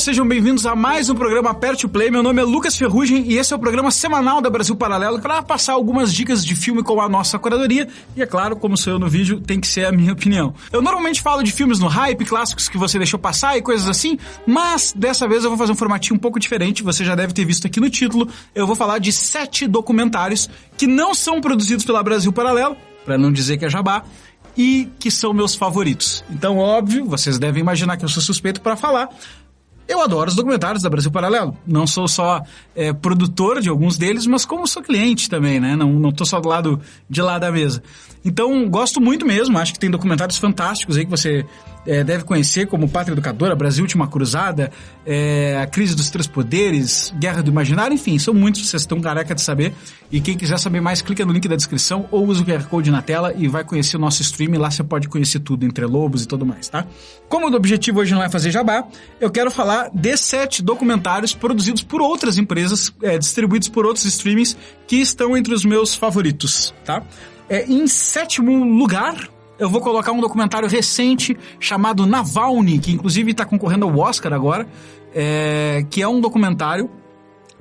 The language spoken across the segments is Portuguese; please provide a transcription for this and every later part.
sejam bem-vindos a mais um programa Aperte o Play. Meu nome é Lucas Ferrugem e esse é o programa semanal da Brasil Paralelo para passar algumas dicas de filme com a nossa curadoria. E é claro, como sou eu no vídeo, tem que ser a minha opinião. Eu normalmente falo de filmes no hype, clássicos que você deixou passar e coisas assim, mas dessa vez eu vou fazer um formatinho um pouco diferente. Você já deve ter visto aqui no título. Eu vou falar de sete documentários que não são produzidos pela Brasil Paralelo, para não dizer que é jabá, e que são meus favoritos. Então, óbvio, vocês devem imaginar que eu sou suspeito para falar. Eu adoro os documentários da Brasil Paralelo. Não sou só é, produtor de alguns deles, mas como sou cliente também, né? Não, não tô só do lado de lá da mesa. Então, gosto muito mesmo. Acho que tem documentários fantásticos aí que você é, deve conhecer, como Pátria Educadora, Brasil Última Cruzada, é, A Crise dos Três Poderes, Guerra do Imaginário, enfim, são muitos, vocês estão careca de saber. E quem quiser saber mais, clica no link da descrição ou usa o QR Code na tela e vai conhecer o nosso stream. Lá você pode conhecer tudo, entre lobos e tudo mais, tá? Como o objetivo hoje não é fazer jabá, eu quero falar de sete documentários produzidos por outras empresas, é, distribuídos por outros streamings, que estão entre os meus favoritos, tá? É, em sétimo lugar, eu vou colocar um documentário recente chamado Navalny, que inclusive está concorrendo ao Oscar agora, é, que é um documentário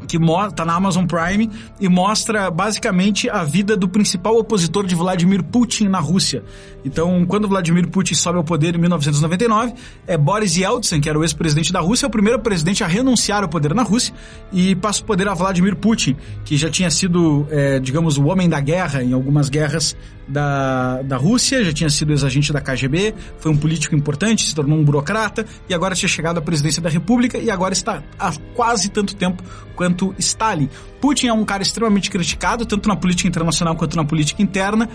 que está na Amazon Prime e mostra basicamente a vida do principal opositor de Vladimir Putin na Rússia. Então, quando Vladimir Putin sobe ao poder em 1999, é Boris Yeltsin, que era o ex-presidente da Rússia, o primeiro presidente a renunciar ao poder na Rússia e passa o poder a Vladimir Putin, que já tinha sido, é, digamos, o homem da guerra em algumas guerras da, da Rússia, já tinha sido ex-agente da KGB, foi um político importante, se tornou um burocrata e agora tinha chegado à presidência da República e agora está há quase tanto tempo quanto Stalin. Putin é um cara extremamente criticado, tanto na política internacional quanto na política interna,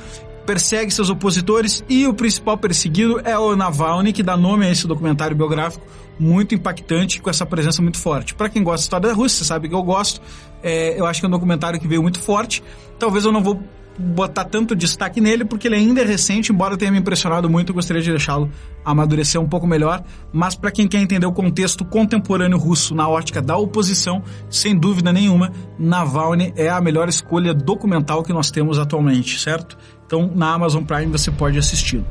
persegue seus opositores e o principal perseguido é o Navalny, que dá nome a esse documentário biográfico muito impactante, com essa presença muito forte. Para quem gosta da história da Rússia, sabe que eu gosto, é, eu acho que é um documentário que veio muito forte. Talvez eu não vou botar tanto destaque nele, porque ele ainda é recente, embora tenha me impressionado muito, eu gostaria de deixá-lo amadurecer um pouco melhor. Mas para quem quer entender o contexto contemporâneo russo na ótica da oposição, sem dúvida nenhuma, Navalny é a melhor escolha documental que nós temos atualmente, certo? Então na Amazon Prime você pode assisti-lo.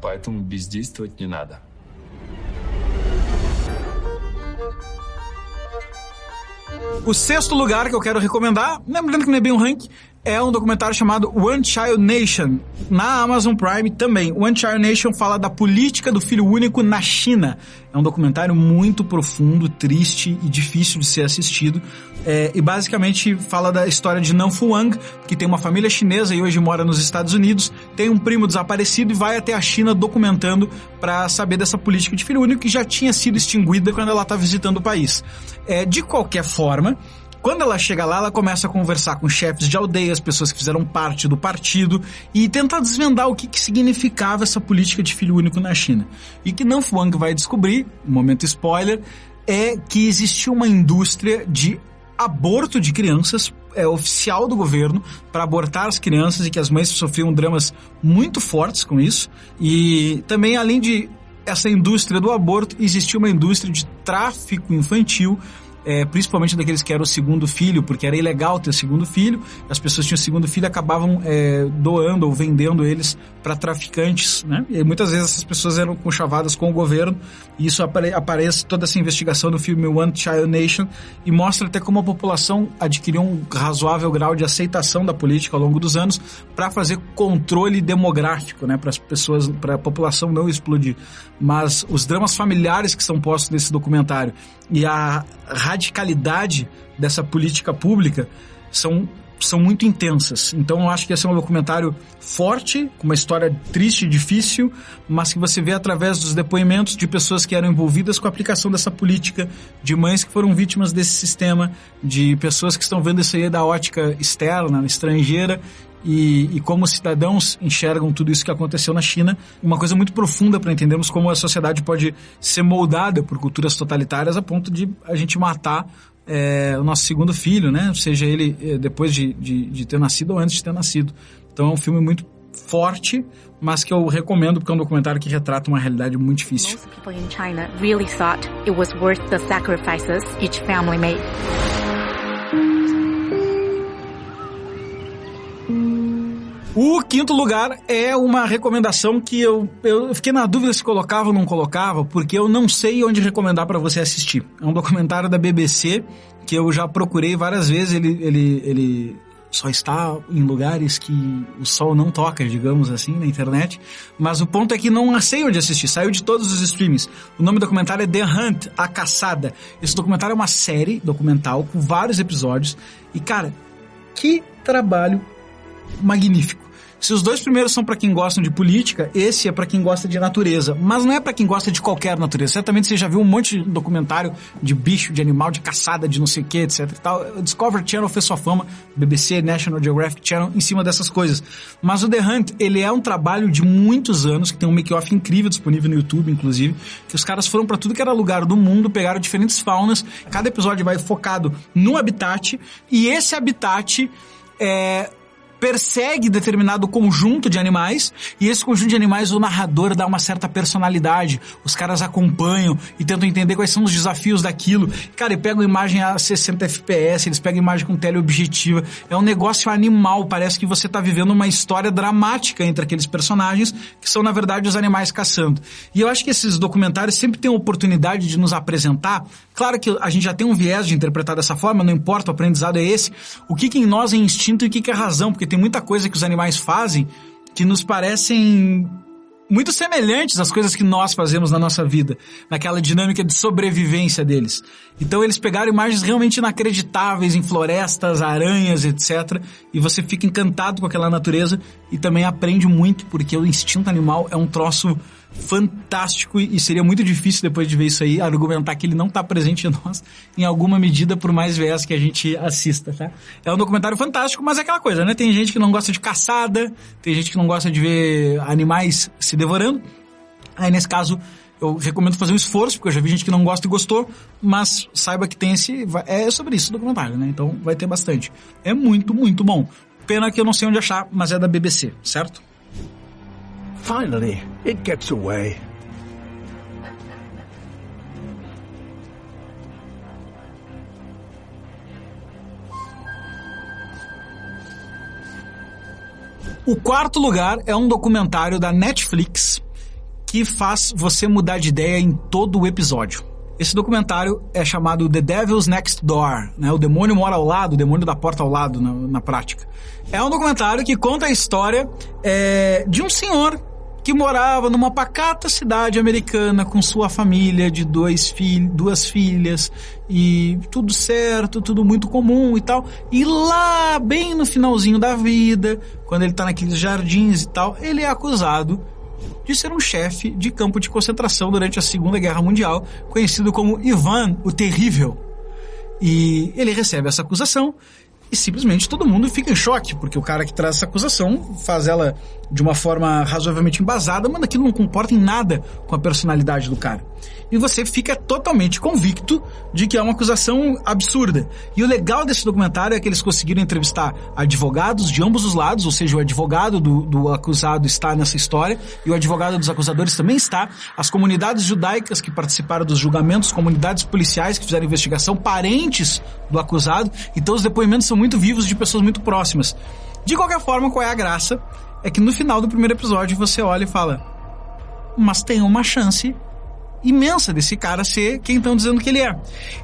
Поэтому бездействовать не надо. O sexto lugar que eu quero recomendar, lembrando que não é bem um ranking, é um documentário chamado One Child Nation, na Amazon Prime também. One Child Nation fala da política do filho único na China. É um documentário muito profundo, triste e difícil de ser assistido. É, e basicamente fala da história de Nan Fuang, que tem uma família chinesa e hoje mora nos Estados Unidos, tem um primo desaparecido e vai até a China documentando para saber dessa política de filho único que já tinha sido extinguida quando ela está visitando o país. É, de qualquer forma, quando ela chega lá, ela começa a conversar com chefes de aldeias, pessoas que fizeram parte do partido e tentar desvendar o que, que significava essa política de filho único na China. E que Nan Fuang vai descobrir, momento spoiler, é que existia uma indústria de aborto de crianças é, oficial do governo para abortar as crianças e que as mães sofriam dramas muito fortes com isso. E também, além de essa indústria do aborto, existia uma indústria de tráfico infantil é, principalmente daqueles que eram o segundo filho, porque era ilegal ter segundo filho, as pessoas tinham segundo filho acabavam é, doando ou vendendo eles para traficantes, né? E muitas vezes essas pessoas eram conchavadas com o governo, e isso apare aparece toda essa investigação no filme One Child Nation, e mostra até como a população adquiriu um razoável grau de aceitação da política ao longo dos anos para fazer controle demográfico, né? Para as pessoas, para a população não explodir. Mas os dramas familiares que são postos nesse documentário e a radicalidade dessa política pública são são muito intensas. Então eu acho que esse é um documentário forte, com uma história triste e difícil, mas que você vê através dos depoimentos de pessoas que eram envolvidas com a aplicação dessa política, de mães que foram vítimas desse sistema, de pessoas que estão vendo isso aí da ótica externa, estrangeira, e, e, como cidadãos enxergam tudo isso que aconteceu na China. Uma coisa muito profunda para entendermos como a sociedade pode ser moldada por culturas totalitárias a ponto de a gente matar é, o nosso segundo filho, né? Seja ele é, depois de, de, de, ter nascido ou antes de ter nascido. Então é um filme muito forte, mas que eu recomendo porque é um documentário que retrata uma realidade muito difícil. Most people in China really thought it was worth the sacrifices each family made. O quinto lugar é uma recomendação que eu, eu fiquei na dúvida se colocava ou não colocava, porque eu não sei onde recomendar para você assistir. É um documentário da BBC que eu já procurei várias vezes. Ele, ele, ele só está em lugares que o sol não toca, digamos assim, na internet. Mas o ponto é que não sei onde assistir, saiu de todos os streamings. O nome do documentário é The Hunt, A Caçada. Esse documentário é uma série documental com vários episódios. E cara, que trabalho magnífico. Se os dois primeiros são para quem gosta de política, esse é para quem gosta de natureza. Mas não é para quem gosta de qualquer natureza. Certamente você já viu um monte de documentário de bicho, de animal, de caçada, de não sei o que, etc tal. O Discovery Channel fez sua fama, BBC, National Geographic Channel, em cima dessas coisas. Mas o The Hunt, ele é um trabalho de muitos anos, que tem um make-off incrível disponível no YouTube, inclusive, que os caras foram para tudo que era lugar do mundo, pegaram diferentes faunas. Cada episódio vai focado no habitat, e esse habitat é persegue determinado conjunto de animais e esse conjunto de animais o narrador dá uma certa personalidade. Os caras acompanham e tentam entender quais são os desafios daquilo. Cara, e pegam imagem a 60 FPS, eles pegam imagem com teleobjetiva. É um negócio animal, parece que você está vivendo uma história dramática entre aqueles personagens que são na verdade os animais caçando. E eu acho que esses documentários sempre têm a oportunidade de nos apresentar. Claro que a gente já tem um viés de interpretar dessa forma, não importa, o aprendizado é esse. O que, que em nós é instinto e o que, que é razão, porque tem muita coisa que os animais fazem que nos parecem muito semelhantes às coisas que nós fazemos na nossa vida, naquela dinâmica de sobrevivência deles. Então eles pegaram imagens realmente inacreditáveis em florestas, aranhas, etc. E você fica encantado com aquela natureza e também aprende muito, porque o instinto animal é um troço fantástico e seria muito difícil depois de ver isso aí argumentar que ele não está presente em nós em alguma medida por mais vezes que a gente assista, tá? É um documentário fantástico, mas é aquela coisa, né? Tem gente que não gosta de caçada, tem gente que não gosta de ver animais se devorando. Aí nesse caso eu recomendo fazer um esforço, porque eu já vi gente que não gosta e gostou, mas saiba que tem esse é sobre isso o documentário, né? Então vai ter bastante. É muito, muito bom. Pena que eu não sei onde achar, mas é da BBC, certo? Finally, it gets away. O quarto lugar é um documentário da Netflix que faz você mudar de ideia em todo o episódio. Esse documentário é chamado The Devil's Next Door, né? O demônio mora ao lado, o demônio da porta ao lado na, na prática. É um documentário que conta a história é, de um senhor que morava numa pacata cidade americana com sua família de dois filhos, duas filhas e tudo certo, tudo muito comum e tal. E lá, bem no finalzinho da vida, quando ele tá naqueles jardins e tal, ele é acusado de ser um chefe de campo de concentração durante a Segunda Guerra Mundial, conhecido como Ivan o Terrível. E ele recebe essa acusação e simplesmente todo mundo fica em choque, porque o cara que traz essa acusação faz ela de uma forma razoavelmente embasada, mas aquilo não comporta em nada com a personalidade do cara. E você fica totalmente convicto de que é uma acusação absurda. E o legal desse documentário é que eles conseguiram entrevistar advogados de ambos os lados, ou seja, o advogado do, do acusado está nessa história e o advogado dos acusadores também está. As comunidades judaicas que participaram dos julgamentos, comunidades policiais que fizeram investigação, parentes do acusado. Então os depoimentos são muito vivos de pessoas muito próximas. De qualquer forma, qual é a graça? é que no final do primeiro episódio você olha e fala: Mas tem uma chance imensa desse cara ser quem estão dizendo que ele é.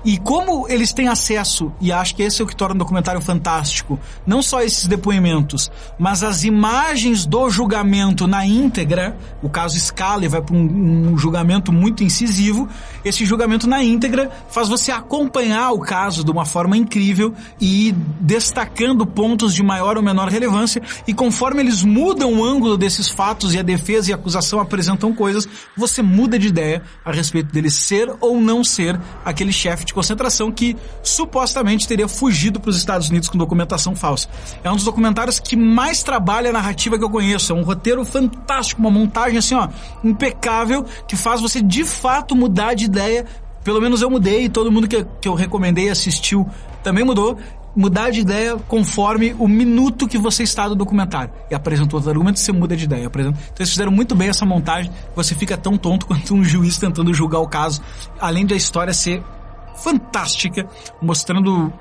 E como eles têm acesso, e acho que esse é o que torna o documentário fantástico, não só esses depoimentos, mas as imagens do julgamento na íntegra, o caso escala e vai para um, um, julgamento muito incisivo, esse julgamento na íntegra faz você acompanhar o caso de uma forma incrível e destacando pontos de maior ou menor relevância, e conforme eles mudam o ângulo desses fatos e a defesa e a acusação apresentam coisas, você muda de ideia a respeito dele ser ou não ser aquele chefe de concentração que supostamente teria fugido para os Estados Unidos com documentação falsa. É um dos documentários que mais trabalha a narrativa que eu conheço. É um roteiro fantástico, uma montagem assim, ó, impecável, que faz você de fato mudar de ideia. Pelo menos eu mudei e todo mundo que, que eu recomendei assistiu também mudou mudar de ideia conforme o minuto que você está do documentário. E apresenta outro argumento, você muda de ideia. Apresenta... Então eles fizeram muito bem essa montagem, você fica tão tonto quanto um juiz tentando julgar o caso. Além da história ser fantástica, mostrando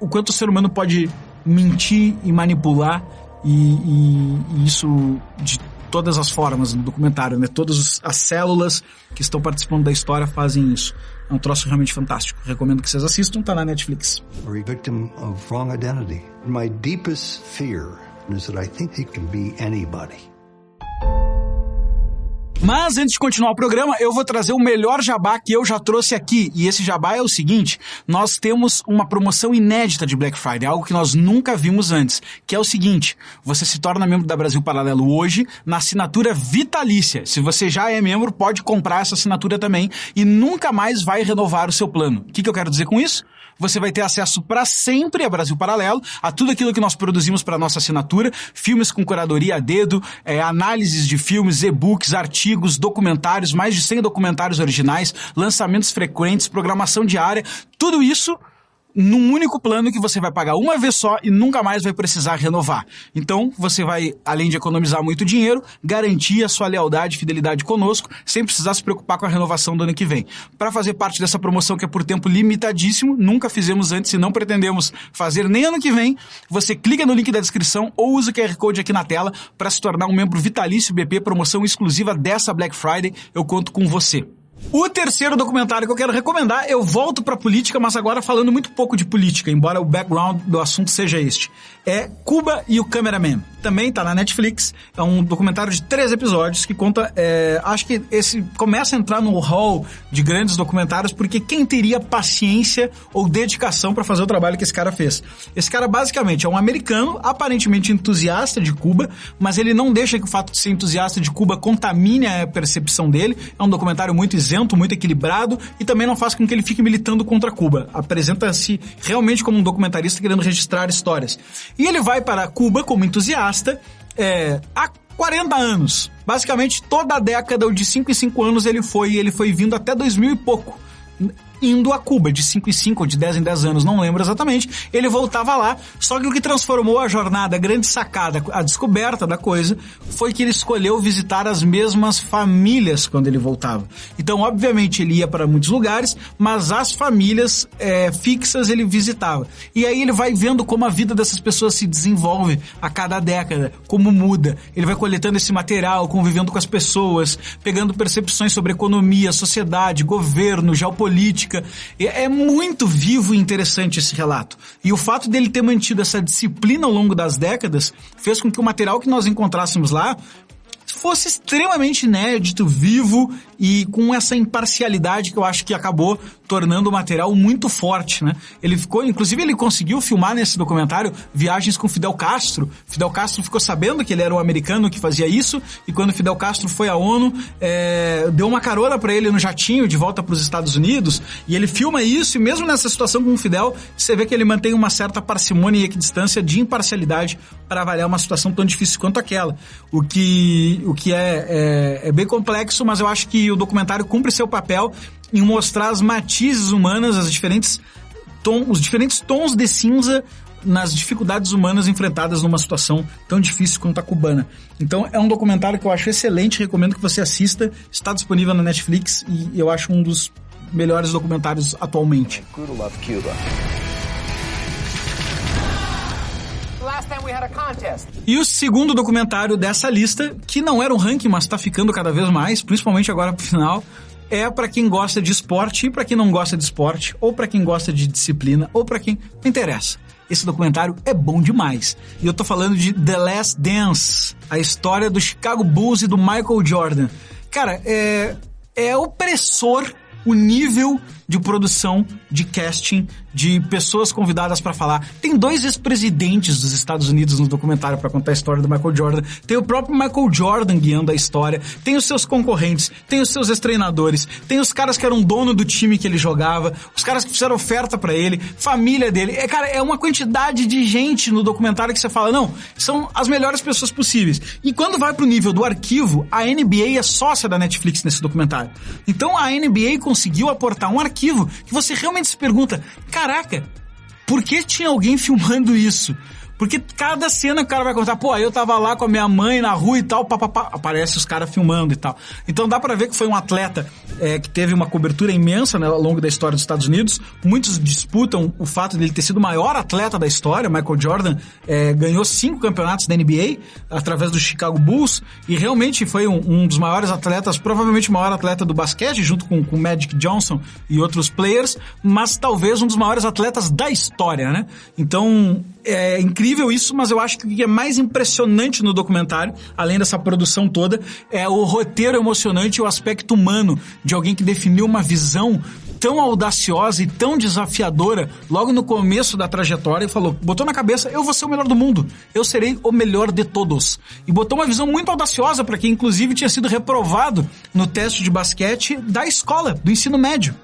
o quanto o ser humano pode mentir e manipular E, e, e isso de todas as formas no documentário, né? Todas os- as células que estão participando da história fazem isso. É um troço realmente fantástico. Recomendo que vocês assistam, tá na Netflix. victim of wrong identity. My deepest fear is that I think he can be anybody. Mas antes de continuar o programa, eu vou trazer o melhor jabá que eu já trouxe aqui. E esse jabá é o seguinte: nós temos uma promoção inédita de Black Friday, algo que nós nunca vimos antes, que é o seguinte: você se torna membro da Brasil Paralelo hoje na assinatura vitalícia. Se você já é membro, pode comprar essa assinatura também e nunca mais vai renovar o seu plano. O que, que eu quero dizer com isso? Você vai ter acesso para sempre a Brasil Paralelo, a tudo aquilo que nós produzimos para nossa assinatura, filmes com curadoria a dedo, eh, análises de filmes, e-books, artigos, documentários, mais de 100 documentários originais, lançamentos frequentes, programação diária, tudo isso num único plano que você vai pagar uma vez só e nunca mais vai precisar renovar. Então, você vai, além de economizar muito dinheiro, garantir a sua lealdade e fidelidade conosco, sem precisar se preocupar com a renovação do ano que vem. Para fazer parte dessa promoção que é por tempo limitadíssimo, nunca fizemos antes e não pretendemos fazer nem ano que vem, você clica no link da descrição ou usa o QR Code aqui na tela para se tornar um membro vitalício BP, promoção exclusiva dessa Black Friday. Eu conto com você. O terceiro documentário que eu quero recomendar, eu volto pra política, mas agora falando muito pouco de política, embora o background do assunto seja este. É Cuba e o Cameraman. Também tá na Netflix. É um documentário de três episódios que conta. é, acho que esse começa a entrar no hall de grandes documentários, porque quem teria paciência ou dedicação pra fazer o trabalho que esse cara fez? Esse cara basicamente é um americano, aparentemente entusiasta de Cuba, mas ele não deixa que o fato de ser entusiasta de Cuba contamine a percepção dele. É um documentário muito isento, muito equilibrado e também não faz com que ele fique militando contra Cuba. Apresenta-se realmente como um documentarista querendo registrar histórias. E ele vai para Cuba como entusiasta é, há 40 anos. Basicamente, toda a década, ou de 5 em 5 anos, ele foi, ele foi vindo até 2000 e pouco indo a Cuba, de 5 em 5 ou de 10 em 10 anos, não lembro exatamente. Ele voltava lá, só que o que transformou a jornada, a grande sacada, a descoberta da coisa, foi que ele escolheu visitar as mesmas famílias quando ele voltava. Então, obviamente, ele ia para muitos lugares, mas as famílias é, fixas ele visitava. E aí ele vai vendo como a vida dessas pessoas se desenvolve a cada década, como muda. Ele vai coletando esse material, convivendo com as pessoas, pegando percepções sobre economia, sociedade, governo, geopolítica. É é muito vivo e interessante esse relato. E o fato dele ter mantido essa disciplina ao longo das décadas fez com que o material que nós encontrássemos lá fosse extremamente inédito, vivo e com essa imparcialidade que eu acho que acabou tornando o material muito forte, né? Ele ficou, inclusive ele conseguiu filmar nesse documentário viagens com Fidel Castro. Fidel Castro ficou sabendo que ele era um americano que fazia isso e quando Fidel Castro foi à ONU, é, deu uma carona para ele no jatinho de volta para os Estados Unidos e ele filma isso e mesmo nessa situação com o Fidel, você vê que ele mantém uma certa parcimônia e equidistância de imparcialidade para avaliar uma situação tão difícil quanto aquela. O que, o que é, é, é bem complexo, mas eu acho que o documentário cumpre seu papel em mostrar as matizes humanas, as diferentes tom, os diferentes tons de cinza nas dificuldades humanas enfrentadas numa situação tão difícil quanto a cubana. Então é um documentário que eu acho excelente, recomendo que você assista. Está disponível na Netflix e eu acho um dos melhores documentários atualmente. E o segundo documentário dessa lista, que não era um ranking, mas tá ficando cada vez mais, principalmente agora pro final, é para quem gosta de esporte e para quem não gosta de esporte, ou para quem gosta de disciplina, ou para quem não interessa. Esse documentário é bom demais. E eu tô falando de The Last Dance, a história do Chicago Bulls e do Michael Jordan. Cara, é, é opressor o nível de produção, de casting, de pessoas convidadas para falar. Tem dois ex-presidentes dos Estados Unidos no documentário para contar a história do Michael Jordan. Tem o próprio Michael Jordan guiando a história. Tem os seus concorrentes, tem os seus ex-treinadores, tem os caras que eram dono do time que ele jogava, os caras que fizeram oferta para ele, família dele. É, cara, é uma quantidade de gente no documentário que você fala, não, são as melhores pessoas possíveis. E quando vai pro nível do arquivo, a NBA é sócia da Netflix nesse documentário. Então a NBA conseguiu aportar um arquivo que você realmente se pergunta, caraca, por que tinha alguém filmando isso? Porque cada cena o cara vai contar, pô, eu tava lá com a minha mãe na rua e tal, papapá, aparece os caras filmando e tal. Então dá pra ver que foi um atleta é, que teve uma cobertura imensa né, ao longo da história dos Estados Unidos. Muitos disputam o fato dele ter sido o maior atleta da história. Michael Jordan é, ganhou cinco campeonatos da NBA através do Chicago Bulls e realmente foi um, um dos maiores atletas, provavelmente o maior atleta do basquete, junto com o Magic Johnson e outros players, mas talvez um dos maiores atletas da história, né? Então, é incrível isso, mas eu acho que o que é mais impressionante no documentário, além dessa produção toda, é o roteiro emocionante e o aspecto humano de alguém que definiu uma visão tão audaciosa e tão desafiadora logo no começo da trajetória e falou, botou na cabeça, eu vou ser o melhor do mundo, eu serei o melhor de todos. E botou uma visão muito audaciosa para quem inclusive tinha sido reprovado no teste de basquete da escola, do ensino médio.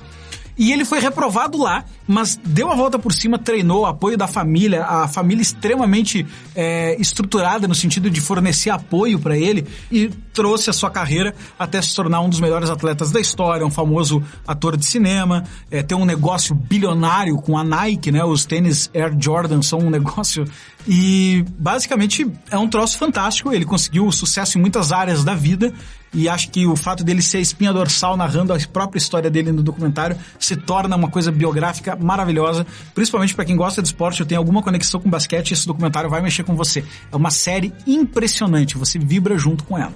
E ele foi reprovado lá, mas deu a volta por cima, treinou, apoio da família, a família extremamente é, estruturada no sentido de fornecer apoio para ele e trouxe a sua carreira até se tornar um dos melhores atletas da história, um famoso ator de cinema, é, tem um negócio bilionário com a Nike, né? Os tênis Air Jordan são um negócio e basicamente é um troço fantástico. Ele conseguiu sucesso em muitas áreas da vida e acho que o fato dele ser espinha dorsal narrando a própria história dele no documentário se torna uma coisa biográfica maravilhosa, principalmente para quem gosta de esporte, eu tenho alguma conexão com basquete, esse documentário vai mexer com você. É uma série impressionante, você vibra junto com ela.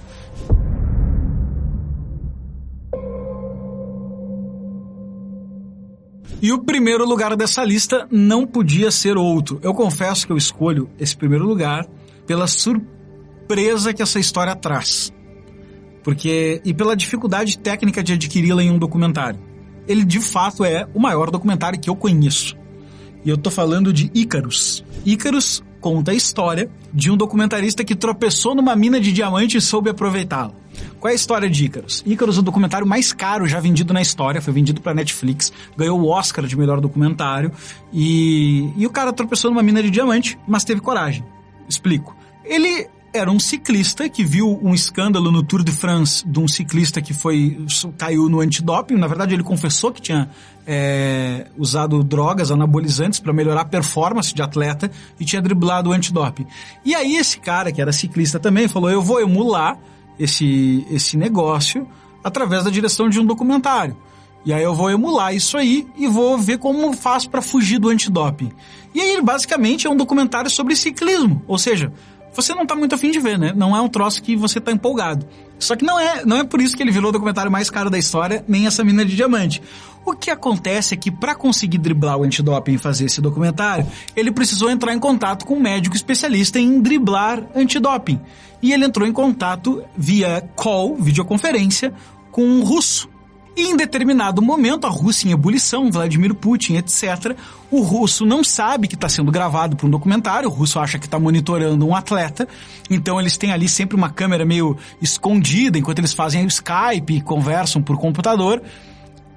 E o primeiro lugar dessa lista não podia ser outro. Eu confesso que eu escolho esse primeiro lugar pela surpresa que essa história traz. Porque e pela dificuldade técnica de adquiri-la em um documentário. Ele de fato é o maior documentário que eu conheço. E eu tô falando de Ícaros. Ícaros conta a história de um documentarista que tropeçou numa mina de diamante e soube aproveitá-la. Qual é a história de Ícaros? Ícaros é o documentário mais caro já vendido na história, foi vendido para Netflix, ganhou o Oscar de melhor documentário e, e o cara tropeçou numa mina de diamante, mas teve coragem. Explico. Ele era um ciclista que viu um escândalo no Tour de France de um ciclista que foi caiu no antidoping. Na verdade, ele confessou que tinha é, usado drogas anabolizantes para melhorar a performance de atleta e tinha driblado o antidoping. E aí esse cara, que era ciclista também, falou: eu vou emular esse, esse negócio através da direção de um documentário. E aí eu vou emular isso aí e vou ver como faço para fugir do antidoping. E aí basicamente é um documentário sobre ciclismo, ou seja, você não tá muito afim de ver, né? Não é um troço que você tá empolgado. Só que não é, não é por isso que ele virou o documentário mais caro da história, nem essa mina de diamante. O que acontece é que para conseguir driblar o antidoping e fazer esse documentário, ele precisou entrar em contato com um médico especialista em driblar antidoping. E ele entrou em contato via call, videoconferência, com um russo, e em determinado momento, a Rússia em ebulição, Vladimir Putin, etc., o russo não sabe que está sendo gravado para um documentário, o russo acha que está monitorando um atleta, então eles têm ali sempre uma câmera meio escondida enquanto eles fazem o Skype e conversam por computador.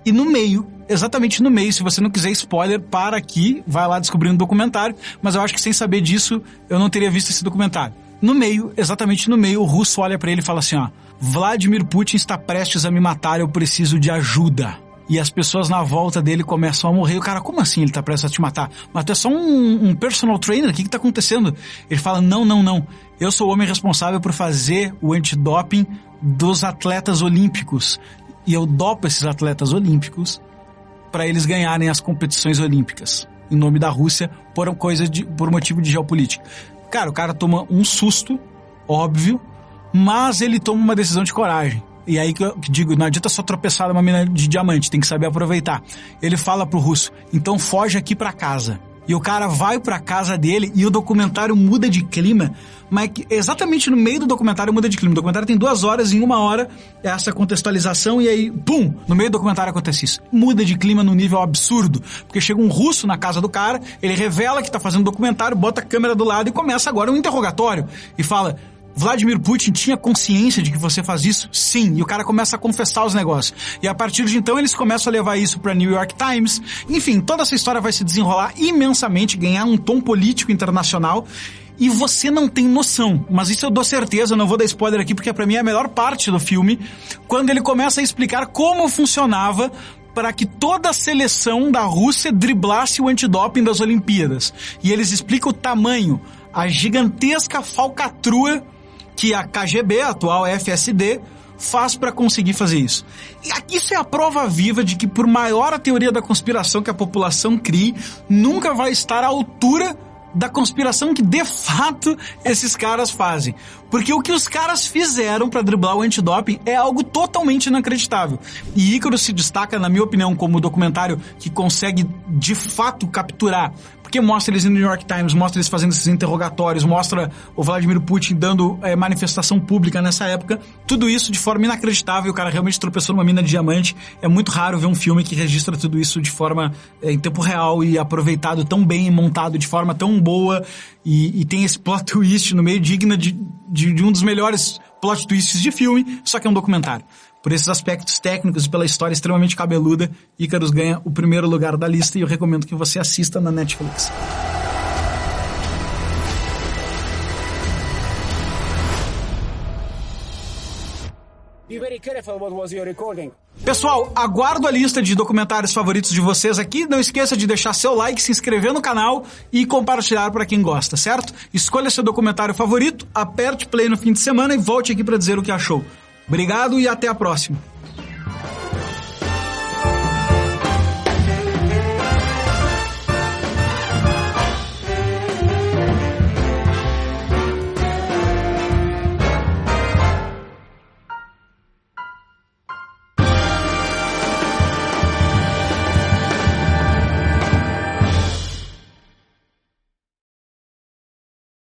E no meio, exatamente no meio, se você não quiser spoiler, para aqui, vai lá descobrir um documentário, mas eu acho que sem saber disso, eu não teria visto esse documentário. No meio, exatamente no meio, o russo olha para ele e fala assim, ó, Vladimir Putin está prestes a me matar, eu preciso de ajuda. E as pessoas na volta dele começam a morrer. O cara, como assim ele está prestes a te matar? Mas tu é só um, um personal trainer? O que está acontecendo? Ele fala, não, não, não. Eu sou o homem responsável por fazer o antidoping dos atletas olímpicos. E eu dopo esses atletas olímpicos para eles ganharem as competições olímpicas. Em nome da Rússia, por, coisa de, por motivo de geopolítica. Cara, o cara toma um susto, óbvio, mas ele toma uma decisão de coragem. E aí que eu digo, não adianta só tropeçar numa mina de diamante, tem que saber aproveitar. Ele fala pro russo, então foge aqui para casa. E o cara vai pra casa dele e o documentário muda de clima, mas exatamente no meio do documentário muda de clima. O documentário tem duas horas, em uma hora essa contextualização e aí, pum, no meio do documentário acontece isso. Muda de clima no nível absurdo, porque chega um russo na casa do cara, ele revela que tá fazendo documentário, bota a câmera do lado e começa agora um interrogatório e fala, Vladimir Putin tinha consciência de que você faz isso? Sim. E o cara começa a confessar os negócios. E a partir de então eles começam a levar isso para New York Times. Enfim, toda essa história vai se desenrolar imensamente, ganhar um tom político internacional. E você não tem noção, mas isso eu dou certeza, não vou dar spoiler aqui porque para mim é a melhor parte do filme, quando ele começa a explicar como funcionava para que toda a seleção da Rússia driblasse o antidoping das Olimpíadas. E eles explicam o tamanho, a gigantesca falcatrua que a KGB, a atual FSD, faz para conseguir fazer isso? E aqui isso é a prova viva de que por maior a teoria da conspiração que a população crie, nunca vai estar à altura da conspiração que de fato esses caras fazem. Porque o que os caras fizeram para driblar o antidoping é algo totalmente inacreditável. E Ícaro se destaca, na minha opinião, como documentário que consegue de fato capturar porque mostra eles no New York Times, mostra eles fazendo esses interrogatórios, mostra o Vladimir Putin dando é, manifestação pública nessa época. Tudo isso de forma inacreditável. O cara realmente tropeçou numa mina de diamante. É muito raro ver um filme que registra tudo isso de forma é, em tempo real e aproveitado tão bem, montado de forma tão boa. E, e tem esse plot twist no meio digna de, de, de um dos melhores plot twists de filme, só que é um documentário. Por esses aspectos técnicos e pela história extremamente cabeluda, Icarus ganha o primeiro lugar da lista e eu recomendo que você assista na Netflix. Pessoal, aguardo a lista de documentários favoritos de vocês aqui. Não esqueça de deixar seu like, se inscrever no canal e compartilhar para quem gosta, certo? Escolha seu documentário favorito, aperte play no fim de semana e volte aqui para dizer o que achou. Obrigado e até a próxima.